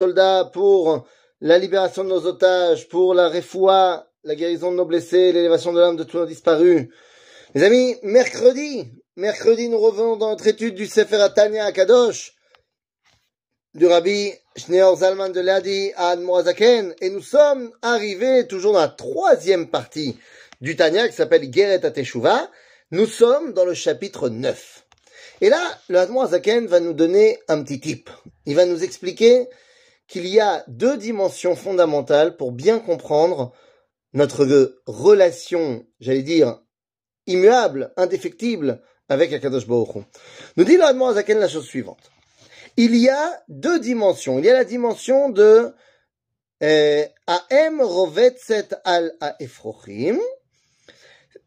soldats, pour la libération de nos otages, pour la refoua, la guérison de nos blessés, l'élévation de l'âme de tous nos disparus. Mes amis, mercredi, mercredi, nous revenons dans notre étude du Sefer Atania à Kadosh, du Rabbi Shneor Zalman de Ladi à Admorazaken, et nous sommes arrivés toujours dans la troisième partie du Tania qui s'appelle Geret Ateshuva. Nous sommes dans le chapitre 9. Et là, le Admorazaken va nous donner un petit tip. Il va nous expliquer qu'il y a deux dimensions fondamentales pour bien comprendre notre relation, j'allais dire, immuable, indéfectible avec Akadosh Baruch Nous dit le Zaken la chose suivante. Il y a deux dimensions. Il y a la dimension de euh, Aem Rovetzet al Efrochim,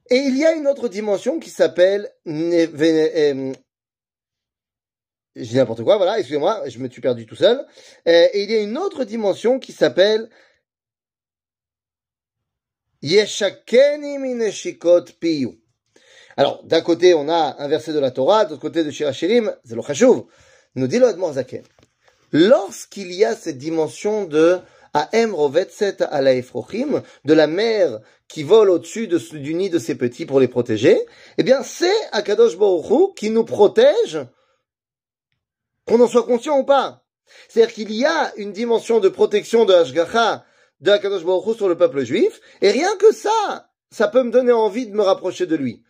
et il y a une autre dimension qui s'appelle euh, je dis n'importe quoi, voilà, excusez-moi, je me suis perdu tout seul. Euh, et il y a une autre dimension qui s'appelle piyu. Alors, d'un côté, on a un verset de la Torah, de l'autre côté de Shirachirim, c'est. Nous dit le Zaken. Lorsqu'il y a cette dimension de Aem Rovetset ala Efrochim, de la mère qui vole au-dessus du nid de ses petits pour les protéger, eh bien, c'est Akadosh Baruch qui nous protège qu'on en soit conscient ou pas. C'est-à-dire qu'il y a une dimension de protection de Hashgacha de Hakadosh Baruch sur le peuple juif, et rien que ça, ça peut me donner envie de me rapprocher de lui.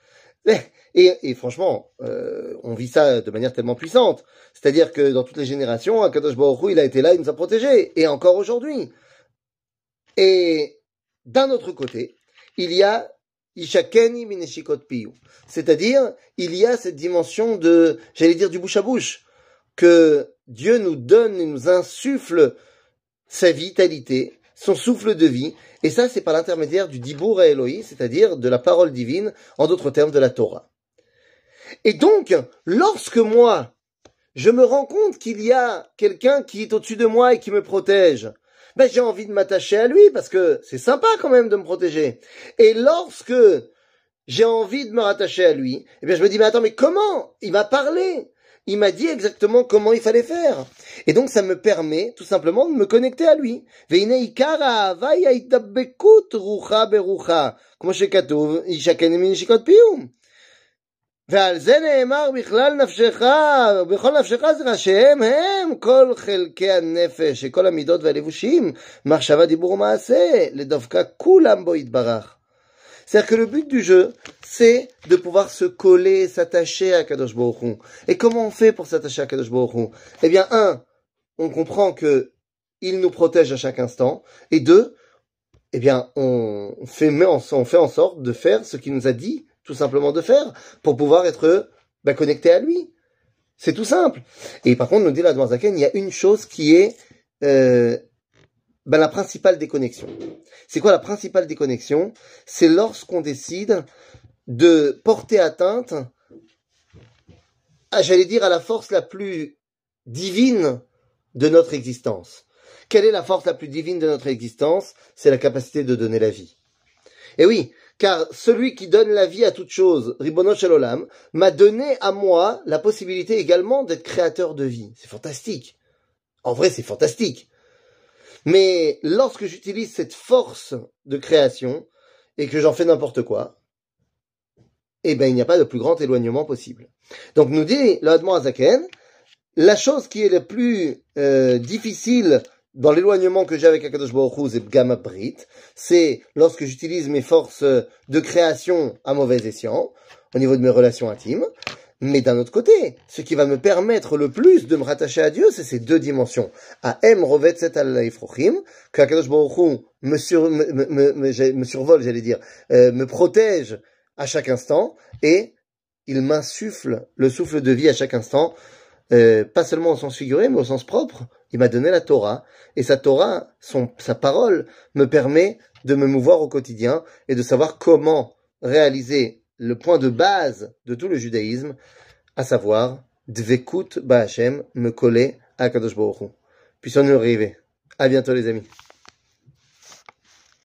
Et, franchement, euh, on vit ça de manière tellement puissante. C'est-à-dire que dans toutes les générations, Hakadosh Baruch il a été là, il nous a protégés, et encore aujourd'hui. Et d'un autre côté, il y a Ishakeni Mineshikot Piyu. C'est-à-dire, il y a cette dimension de, j'allais dire, du bouche à bouche que Dieu nous donne et nous insuffle sa vitalité, son souffle de vie, et ça c'est par l'intermédiaire du Dibour et Elohim, c'est-à-dire de la parole divine, en d'autres termes de la Torah. Et donc, lorsque moi, je me rends compte qu'il y a quelqu'un qui est au-dessus de moi et qui me protège, ben j'ai envie de m'attacher à lui parce que c'est sympa quand même de me protéger. Et lorsque j'ai envie de me rattacher à lui, eh bien je me dis mais attends mais comment il va parler il m'a dit exactement comment il fallait faire. Et donc ça me permet tout simplement de me connecter à lui. ועל זה נאמר בכלל נפשך, בכל נפשך זה שהם הם כל חלקי הנפש, שכל המידות והלבושים, מחשבה, דיבור ומעשה, לדווקא כולם בו יתברך. C'est-à-dire que le but du jeu, c'est de pouvoir se coller, s'attacher à Kadosh Baruch Et comment on fait pour s'attacher à Kadosh Baruch Eh bien, un, on comprend que il nous protège à chaque instant. Et deux, eh bien, on fait, en sorte de faire ce qu'il nous a dit, tout simplement de faire, pour pouvoir être bah, connecté à lui. C'est tout simple. Et par contre, nous dit la Zaken, il y a une chose qui est euh, ben, la principale déconnexion. C'est quoi la principale déconnexion C'est lorsqu'on décide de porter atteinte, à, j'allais dire, à la force la plus divine de notre existence. Quelle est la force la plus divine de notre existence? C'est la capacité de donner la vie. Et oui, car celui qui donne la vie à toute chose, Ribono Shalolam, m'a donné à moi la possibilité également d'être créateur de vie. C'est fantastique. En vrai, c'est fantastique. Mais lorsque j'utilise cette force de création et que j'en fais n'importe quoi, eh ben, il n'y a pas de plus grand éloignement possible. Donc, nous dit le Azaken, la chose qui est la plus euh, difficile dans l'éloignement que j'ai avec Akadosh Baruch et Gamma Brit, c'est lorsque j'utilise mes forces de création à mauvais escient, au niveau de mes relations intimes, mais d'un autre côté, ce qui va me permettre le plus de me rattacher à Dieu, c'est ces deux dimensions. À M rovet set al que Akadosh Baruch me, sur, me, me, me, survole, j'allais dire, euh, me protège à chaque instant, et il m'insuffle le souffle de vie à chaque instant, euh, pas seulement au sens figuré, mais au sens propre. Il m'a donné la Torah, et sa Torah, son, sa parole, me permet de me mouvoir au quotidien et de savoir comment réaliser le point de base de tout le judaïsme, à savoir Dvekut Ba'Hashem, me coller à Kadosh Baruch Puissons-nous arriver. À bientôt les amis.